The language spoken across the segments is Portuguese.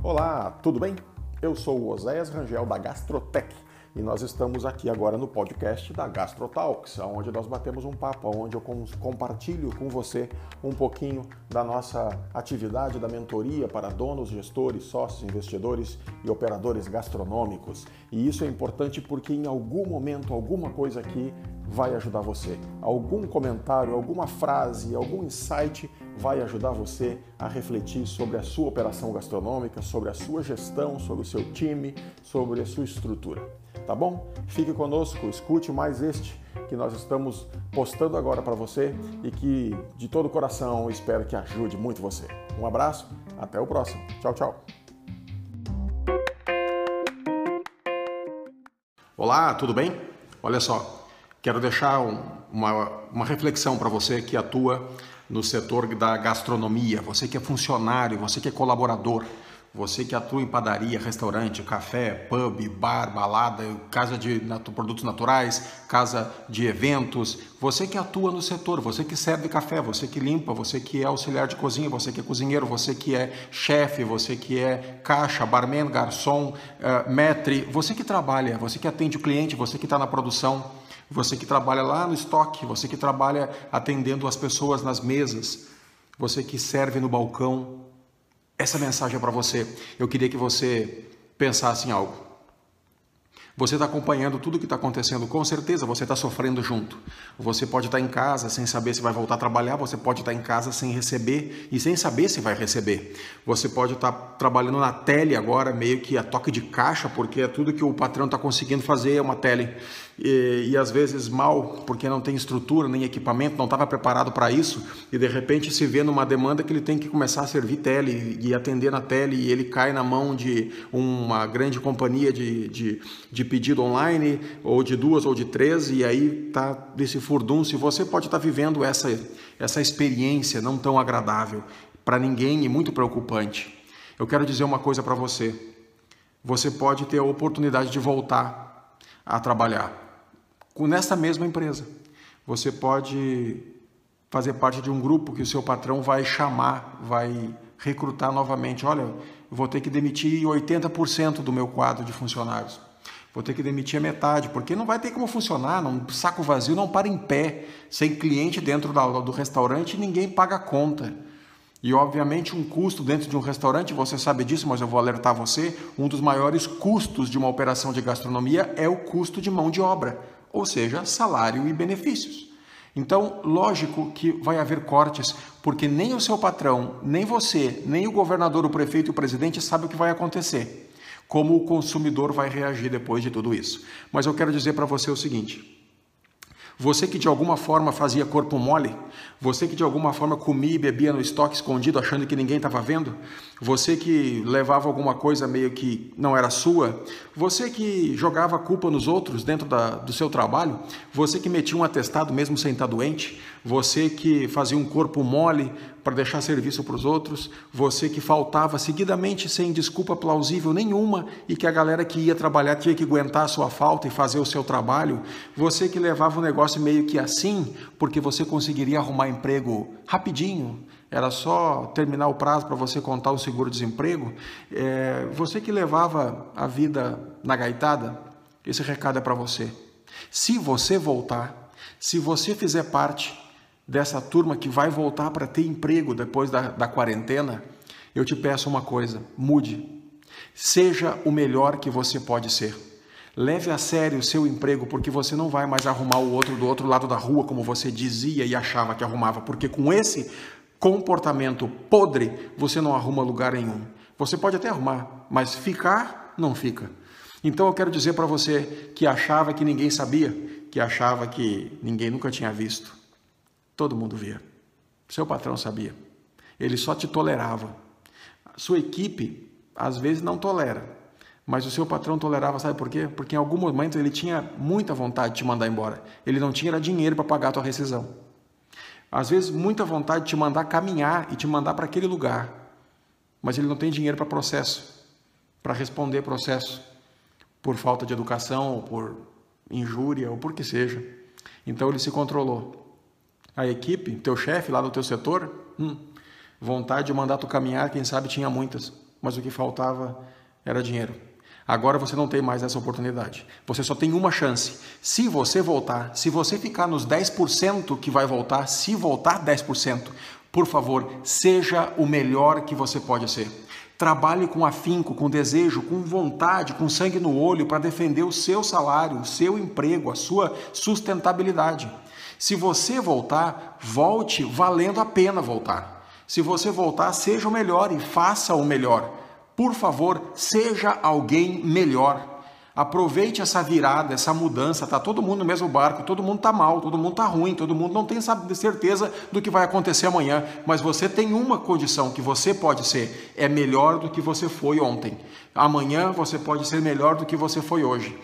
Olá, tudo bem? Eu sou o Oséias Rangel da Gastrotech e nós estamos aqui agora no podcast da Gastrotalks, onde nós batemos um papo, onde eu compartilho com você um pouquinho da nossa atividade da mentoria para donos, gestores, sócios, investidores e operadores gastronômicos. E isso é importante porque em algum momento, alguma coisa aqui vai ajudar você. Algum comentário, alguma frase, algum insight vai ajudar você a refletir sobre a sua operação gastronômica, sobre a sua gestão, sobre o seu time, sobre a sua estrutura. Tá bom? Fique conosco, escute mais este que nós estamos postando agora para você e que de todo o coração espero que ajude muito você. Um abraço, até o próximo. Tchau, tchau. Olá, tudo bem? Olha só, Quero deixar um, uma, uma reflexão para você que atua no setor da gastronomia, você que é funcionário, você que é colaborador, você que atua em padaria, restaurante, café, pub, bar, balada, casa de produtos naturais, casa de eventos, você que atua no setor, você que serve café, você que limpa, você que é auxiliar de cozinha, você que é cozinheiro, você que é chefe, você que é caixa, barman, garçom, uh, maître, você que trabalha, você que atende o cliente, você que está na produção, você que trabalha lá no estoque, você que trabalha atendendo as pessoas nas mesas, você que serve no balcão. Essa mensagem é para você. Eu queria que você pensasse em algo. Você está acompanhando tudo o que está acontecendo, com certeza você está sofrendo junto. Você pode estar tá em casa sem saber se vai voltar a trabalhar, você pode estar tá em casa sem receber e sem saber se vai receber. Você pode estar tá trabalhando na tele agora, meio que a toque de caixa, porque é tudo que o patrão está conseguindo fazer é uma tele. E, e, às vezes mal, porque não tem estrutura nem equipamento, não estava preparado para isso, e de repente se vê numa demanda que ele tem que começar a servir tele e atender na tele, e ele cai na mão de uma grande companhia de, de, de pedido online, ou de duas ou de três, e aí está desse furdunço, e você pode estar tá vivendo essa, essa experiência não tão agradável para ninguém e muito preocupante. Eu quero dizer uma coisa para você. Você pode ter a oportunidade de voltar a trabalhar nessa mesma empresa. Você pode fazer parte de um grupo que o seu patrão vai chamar, vai recrutar novamente. Olha, vou ter que demitir 80% do meu quadro de funcionários. Vou ter que demitir a metade, porque não vai ter como funcionar, um saco vazio não para em pé, sem cliente dentro do restaurante, ninguém paga a conta. E obviamente um custo dentro de um restaurante, você sabe disso, mas eu vou alertar você, um dos maiores custos de uma operação de gastronomia é o custo de mão de obra ou seja, salário e benefícios. Então, lógico que vai haver cortes, porque nem o seu patrão, nem você, nem o governador, o prefeito e o presidente sabem o que vai acontecer. Como o consumidor vai reagir depois de tudo isso. Mas eu quero dizer para você o seguinte: você que de alguma forma fazia corpo mole, você que de alguma forma comia e bebia no estoque escondido achando que ninguém estava vendo, você que levava alguma coisa meio que não era sua, você que jogava culpa nos outros dentro da, do seu trabalho, você que metia um atestado mesmo sem estar doente, você que fazia um corpo mole para deixar serviço para os outros, você que faltava seguidamente sem desculpa plausível nenhuma e que a galera que ia trabalhar tinha que aguentar a sua falta e fazer o seu trabalho, você que levava o negócio meio que assim, porque você conseguiria arrumar emprego rapidinho, era só terminar o prazo para você contar o seguro-desemprego, é, você que levava a vida na gaitada, esse recado é para você. Se você voltar, se você fizer parte dessa turma que vai voltar para ter emprego depois da, da quarentena, eu te peço uma coisa: mude. Seja o melhor que você pode ser. Leve a sério o seu emprego, porque você não vai mais arrumar o outro do outro lado da rua, como você dizia e achava que arrumava, porque com esse comportamento podre, você não arruma lugar nenhum. Você pode até arrumar, mas ficar, não fica. Então eu quero dizer para você que achava que ninguém sabia, que achava que ninguém nunca tinha visto. Todo mundo via. Seu patrão sabia. Ele só te tolerava. Sua equipe, às vezes, não tolera. Mas o seu patrão tolerava, sabe por quê? Porque em algum momento ele tinha muita vontade de te mandar embora. Ele não tinha dinheiro para pagar a tua rescisão. Às vezes, muita vontade de te mandar caminhar e te mandar para aquele lugar. Mas ele não tem dinheiro para processo, para responder processo por falta de educação, ou por injúria, ou por que seja. Então ele se controlou a equipe, teu chefe lá no teu setor, hum, vontade de mandar tu caminhar, quem sabe tinha muitas. mas o que faltava era dinheiro. Agora você não tem mais essa oportunidade. Você só tem uma chance. Se você voltar, se você ficar nos 10% que vai voltar, se voltar 10%, por favor, seja o melhor que você pode ser. Trabalhe com afinco, com desejo, com vontade, com sangue no olho para defender o seu salário, o seu emprego, a sua sustentabilidade. Se você voltar, volte valendo a pena voltar. Se você voltar, seja o melhor e faça o melhor. Por favor, seja alguém melhor. Aproveite essa virada, essa mudança. Tá todo mundo no mesmo barco, todo mundo tá mal, todo mundo tá ruim, todo mundo não tem certeza do que vai acontecer amanhã, mas você tem uma condição que você pode ser, é melhor do que você foi ontem. Amanhã você pode ser melhor do que você foi hoje.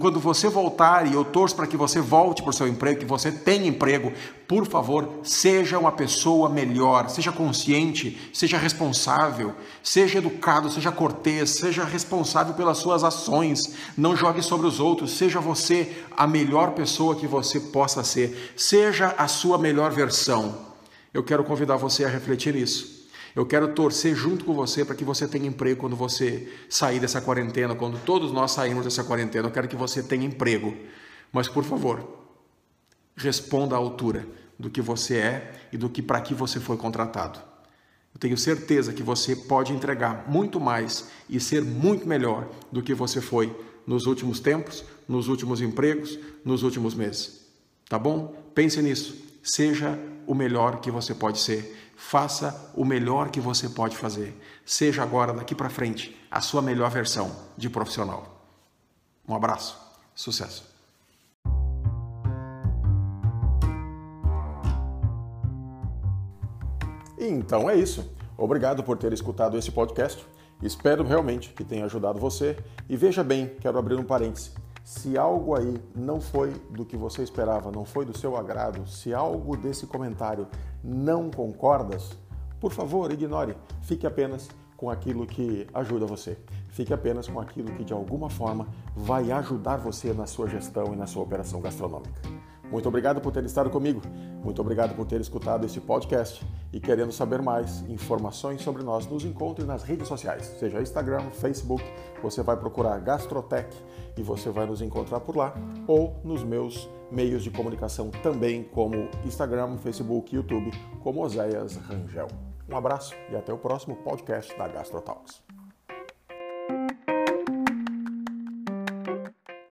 Quando você voltar, e eu torço para que você volte para o seu emprego, que você tenha emprego, por favor, seja uma pessoa melhor, seja consciente, seja responsável, seja educado, seja cortês, seja responsável pelas suas ações, não jogue sobre os outros, seja você a melhor pessoa que você possa ser, seja a sua melhor versão. Eu quero convidar você a refletir isso. Eu quero torcer junto com você para que você tenha emprego quando você sair dessa quarentena, quando todos nós saímos dessa quarentena. Eu quero que você tenha emprego. Mas, por favor, responda à altura do que você é e do que para que você foi contratado. Eu tenho certeza que você pode entregar muito mais e ser muito melhor do que você foi nos últimos tempos, nos últimos empregos, nos últimos meses. Tá bom? Pense nisso. Seja o melhor que você pode ser Faça o melhor que você pode fazer. Seja agora, daqui para frente, a sua melhor versão de profissional. Um abraço. Sucesso. Então é isso. Obrigado por ter escutado esse podcast. Espero realmente que tenha ajudado você. E veja bem, quero abrir um parêntese. Se algo aí não foi do que você esperava, não foi do seu agrado, se algo desse comentário não concordas, por favor, ignore. Fique apenas com aquilo que ajuda você. Fique apenas com aquilo que de alguma forma vai ajudar você na sua gestão e na sua operação gastronômica. Muito obrigado por ter estado comigo. Muito obrigado por ter escutado este podcast. E querendo saber mais informações sobre nós, nos encontre nas redes sociais, seja Instagram, Facebook, você vai procurar Gastrotech e você vai nos encontrar por lá, ou nos meus meios de comunicação também, como Instagram, Facebook, YouTube, como Oséias Rangel. Um abraço e até o próximo podcast da Gastrotalks.